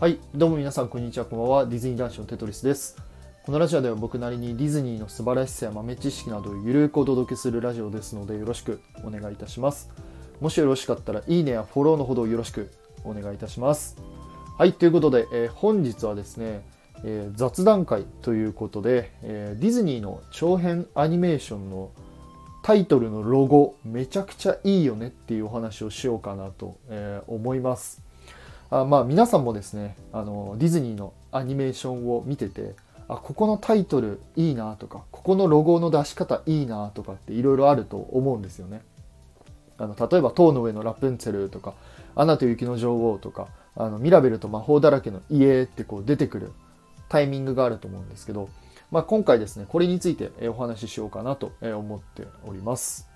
はい、どうも皆さん、こんにちは、こんばんは。ディズニー男子のテトリスです。このラジオでは僕なりにディズニーの素晴らしさや豆知識などをゆるくお届けするラジオですので、よろしくお願いいたします。もしよろしかったら、いいねやフォローのほどよろしくお願いいたします。はい、ということで、えー本日はですね、えー雑談会ということで、えーディズニーの長編アニメーションのタイトルのロゴめちゃくちゃいいよねっていうお話をしようかなと、え思います。あまあ皆さんもですねあのディズニーのアニメーションを見ててあここのタイトルいいなとかここのロゴの出し方いいなとかっていろいろあると思うんですよね。あの例えば「塔の上のラプンツェル」とか「アナと雪の女王」とかあの「ミラベルと魔法だらけの家」ってこう出てくるタイミングがあると思うんですけど、まあ、今回ですねこれについてお話ししようかなと思っております。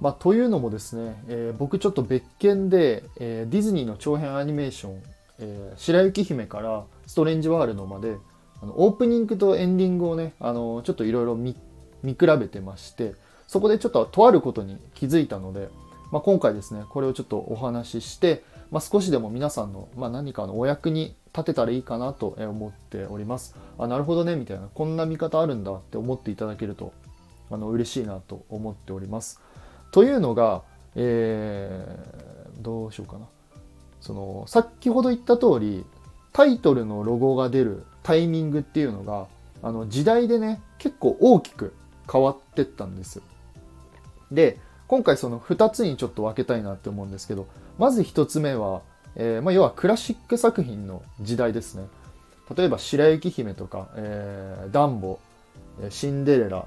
まあ、というのもですね、えー僕ちょっと別件で、えーディズニーの長編アニメーション「えー白雪姫」から「ストレンジワールド」まであのオープニングとエンディングをねあのちょっといろいろ見比べてましてそこでちょっととあることに気づいたので、まあ、今回ですねこれをちょっとお話しして、まあ、少しでも皆さんの、まあ、何かのお役に立てたらいいかなと思っております。あなるほどねみたいなこんな見方あるんだって思っていただけるとあの嬉しいなと思っております。というのが、えーどうしようかな。その先ほど言った通りタイトルのロゴが出るタイミングっていうのがあの時代でね結構大きく変わってったんですで今回その2つにちょっと分けたいなって思うんですけどまず1つ目は、えーまあ、要はクラシック作品の時代ですね。例えば「白雪姫」とか「えーダンボ」シンデレラ」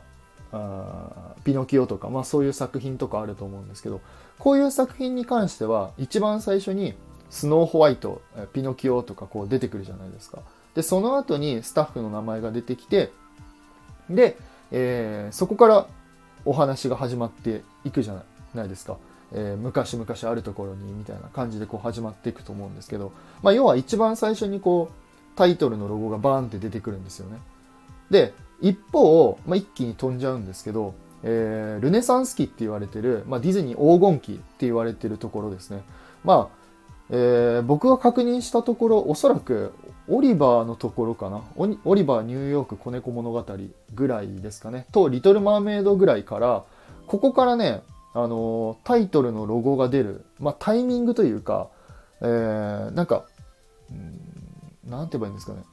あピノキオとか、まあ、そういう作品とかあると思うんですけどこういう作品に関しては一番最初にスノーホワイトピノキオとかこう出てくるじゃないですか。でその後にスタッフの名前が出てきてで、えーそこからお話が始まっていくじゃないないですか、えー昔々あるところにみたいな感じでこう始まっていくと思うんですけど、まあ、要は一番最初にこうタイトルのロゴがバーンって出てくるんですよね。で一方、まあ、一気に飛んじゃうんですけど、えールネサンス期って言われてる、まあ、ディズニー黄金期って言われてるところですね。まあえー僕が確認したところおそらくオリバーのところかな。オリバーニューヨーク子猫物語ぐらいですかね。とリトル・マーメイドぐらいからここからね、あのータイトルのロゴが出る、まあ、タイミングというか、えーなんかうんなんて言えばいいんですかね。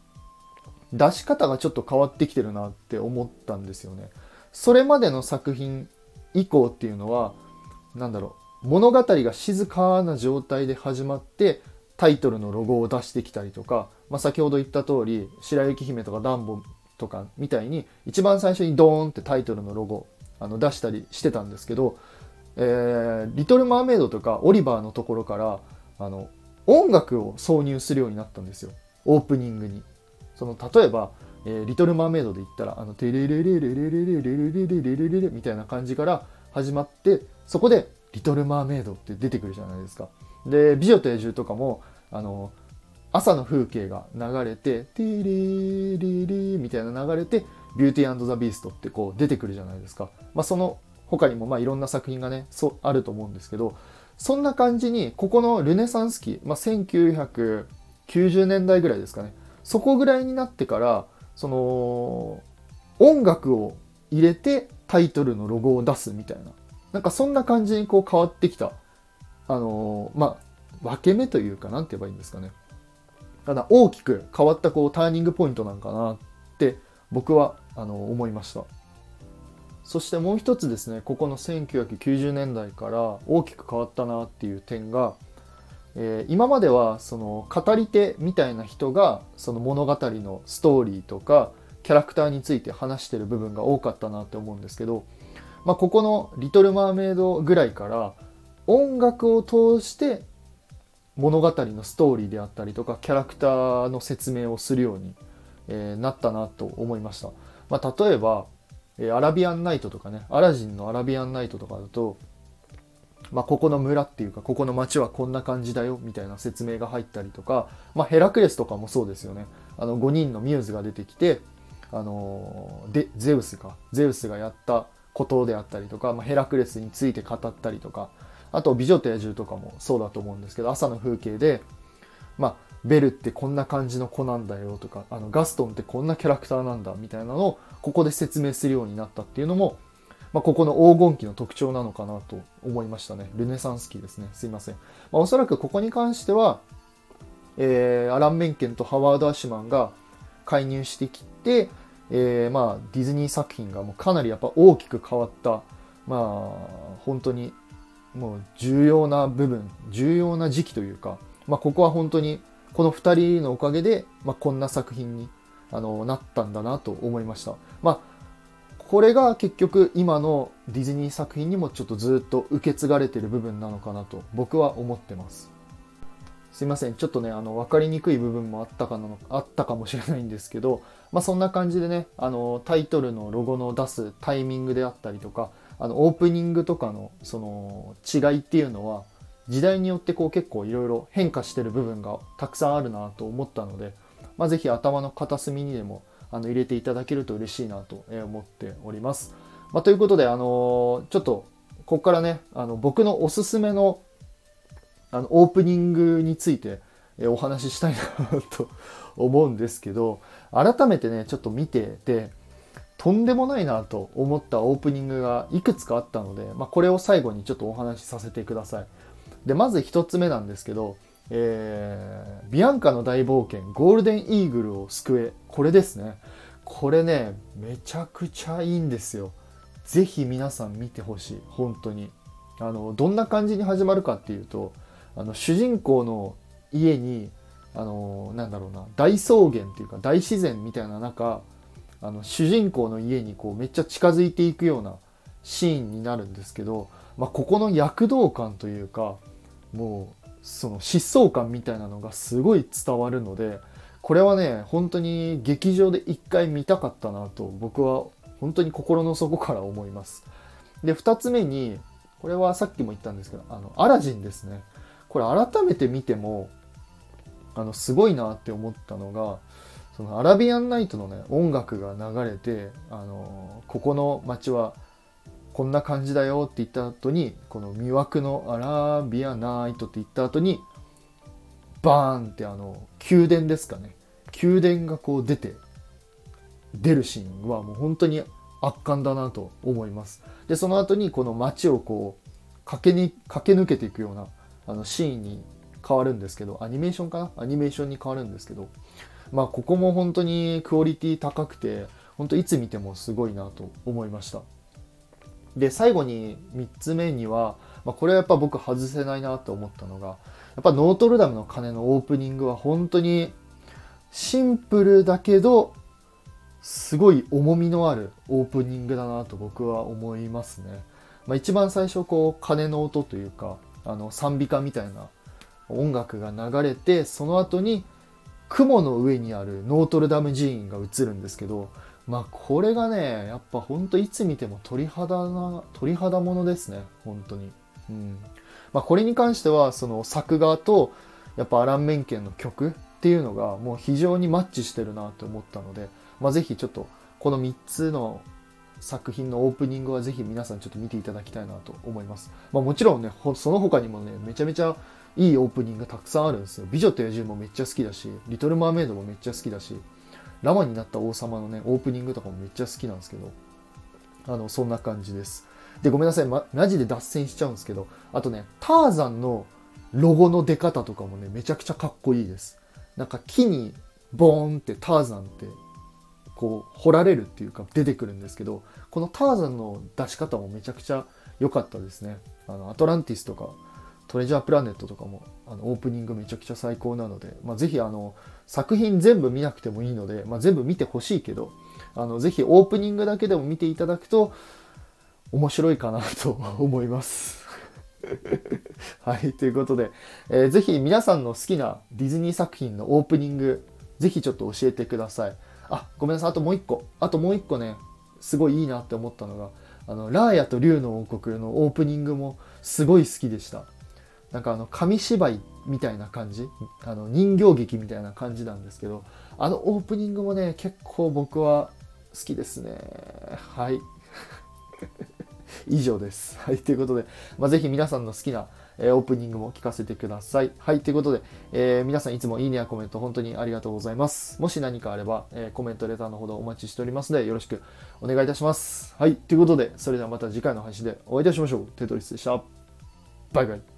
出し方がちょっと変わってきてるなって思ったんですよねそれまでの作品以降っていうのはなんだろう物語が静かな状態で始まってタイトルのロゴを出してきたりとか、まあ、先ほど言った通り「白雪姫」とか「ダンボ」とかみたいに一番最初にドーンってタイトルのロゴあの出したりしてたんですけど「えーリトル・マーメイド」とか「オリバー」のところからあの音楽を挿入するようになったんですよオープニングに。その例えば、えーリトル・マーメイドで言ったら「あのテレレレレレレレレレレレレレレレ」みたいな感じから始まってそこで「リトル・マーメイド」って出てくるじゃないですか。で「美女と野獣」とかもあの朝の風景が流れて「テレレレ」みたいな流れて「ビューティーザ・ビースト」ってこう出てくるじゃないですか。まあ、その他にもまあいろんな作品がねそうあると思うんですけどそんな感じにここのルネサンス期、まあ、1990年代ぐらいですかねそこぐらいになってからその音楽を入れてタイトルのロゴを出すみたいな。なんかそんな感じにこう変わってきた。あのーまあ分け目というかなんて言えばいいんですかね。ただ大きく変わったこうターニングポイントなんかなって僕はあの思いました。そしてもう一つですねここの1990年代から大きく変わったなっていう点が、えー今まではその語り手みたいな人がその物語のストーリーとかキャラクターについて話してる部分が多かったなって思うんですけど、まあ、ここの「リトル・マーメイド」ぐらいから音楽を通して物語のストーリーであったりとかキャラクターの説明をするように、えなったなと思いました、まあ、例えば、えアラビアンナイトとかねアラジンのアラビアンナイトとかだと、まあ、ここの村っていうかここの町はこんな感じだよみたいな説明が入ったりとか、まあ、ヘラクレスとかもそうですよね。あの5人のミューズが出てきてあのでゼウスか。ゼウスがやったことであったりとか、まあ、ヘラクレスについて語ったりとかあと「美女と野獣」とかもそうだと思うんですけど朝の風景でまあベルってこんな感じの子なんだよとかあのガストンってこんなキャラクターなんだみたいなのをここで説明するようになったっていうのも、まあ、ここの黄金期の特徴なのかなと思いましたね。ルネサンス期ですね。すいません、まあ、おそらくここに関しては、えー、アラン・メンケンとハワード・アシュマンが介入してきて、えー、まあディズニー作品がもうかなりやっぱ大きく変わったまあ本当にもう重要な部分重要な時期というか、まあ、ここは本当にこの2人のおかげで、まあ、こんな作品にあのなったんだなと思いました。まあこれが結局今のディズニー作品にもちょっとずっと受け継がれてる部分なのかなと僕は思ってます。すいません。ちょっとね、あの、分かりにくい部分もあったかなあったかもしれないんですけど、まあそんな感じでね、あの、タイトルのロゴの出すタイミングであったりとか、あの、オープニングとかのその違いっていうのは、時代によってこう結構いろいろ変化してる部分がたくさんあるなと思ったので、まあ、ぜひ頭の片隅にでもあの入れていただけると嬉しいなと思っております。まあ、ということで、あのちょっとここからねあの僕のおすすめのあのオープニングについてお話ししたいなと 思うんですけど改めてねちょっと見ててとんでもないなと思ったオープニングがいくつかあったので、まあ、これを最後にちょっとお話しさせてください。でまず1つ目なんですけどえー、ビアンカの大冒険ゴールデンイーグルを救えこれですね。これねめちゃくちゃいいんですよ。ぜひ皆さん見てほしい。本当に。あのどんな感じに始まるかっていうとあの主人公の家にあのなんだろうな大草原っていうか大自然みたいな中あの主人公の家にこうめっちゃ近づいていくようなシーンになるんですけど、まあ、ここの躍動感というかもうその疾走感みたいなのがすごい伝わるのでこれはね本当に劇場で一回見たかったなと僕は本当に心の底から思います。で2つ目にこれはさっきも言ったんですけどあのアラジンですね。これ改めて見てもあのすごいなって思ったのがそのアラビアンナイトのね音楽が流れてあのここの街はこんな感じだよって言った後にこの魅惑のアラビアナイトって言った後にバーンってあの宮殿ですかね。宮殿がこう出て出るシーンはもう本当に圧巻だなと思います。でその後にこの街をこう駆けに駆け抜けていくようなあのシーンに変わるんですけどアニメーションかな？アニメーションに変わるんですけどまあここも本当にクオリティ高くて本当いつ見てもすごいなと思いました。で最後に3つ目には、まあ、これはやっぱ僕外せないなと思ったのがやっぱノートルダムの鐘のオープニングは本当にシンプルだけどすごい重みのあるオープニングだなと僕は思いますね。まあ、一番最初こう鐘の音というかあの賛美歌みたいな音楽が流れてその後に雲の上にあるノートルダム寺院が映るんですけどまあこれがねやっぱほんといつ見ても鳥肌な鳥肌ものですね本当にうんまあこれに関してはその作画とやっぱアラン・メンケンの曲っていうのがもう非常にマッチしてるなと思ったので、まあ、ぜひちょっとこの3つの作品のオープニングはぜひ皆さんちょっと見ていただきたいなと思います。まあ、もちろんね、その他にもね、めちゃめちゃいいオープニングたくさんあるんですよ。美女と野獣もめっちゃ好きだし、リトル・マーメイドもめっちゃ好きだし、ラマになった王様のね、オープニングとかもめっちゃ好きなんですけど、あの、そんな感じです。で、ごめんなさい、ま、マジで脱線しちゃうんですけど、あとね、ターザンのロゴの出方とかもね、めちゃくちゃかっこいいです。なんか木にボーンってターザンってこう掘られるっていうか出てくるんですけどこのターザンの出し方もめちゃくちゃ良かったですねあのアトランティスとかトレジャープラネットとかもあのオープニングめちゃくちゃ最高なので、まあ、ぜひあの作品全部見なくてもいいので、まあ、全部見てほしいけどあのぜひオープニングだけでも見ていただくと面白いかなと思います。はい、ということで、えー、ぜひ皆さんの好きなディズニー作品のオープニング、ぜひちょっと教えてください。あ、ごめんなさい、あともう一個。あともう一個ね、すごいいいなって思ったのが、あの、ラーヤと竜の王国のオープニングもすごい好きでした。なんかあの紙芝居みたいな感じあの人形劇みたいな感じなんですけどあのオープニングもね結構僕は好きですねはい 以上です。はい、ということで、まあ、ぜひ皆さんの好きな、え、オープニングも聞かせてください。はい、ということで、えー、皆さんいつもいいねやコメント本当にありがとうございます。もし何かあれば、えー、コメント、レターのほどお待ちしておりますので、よろしくお願いいたします。はい、ということで、それではまた次回の配信でお会いいたしましょう。テトリスでした。バイバイ。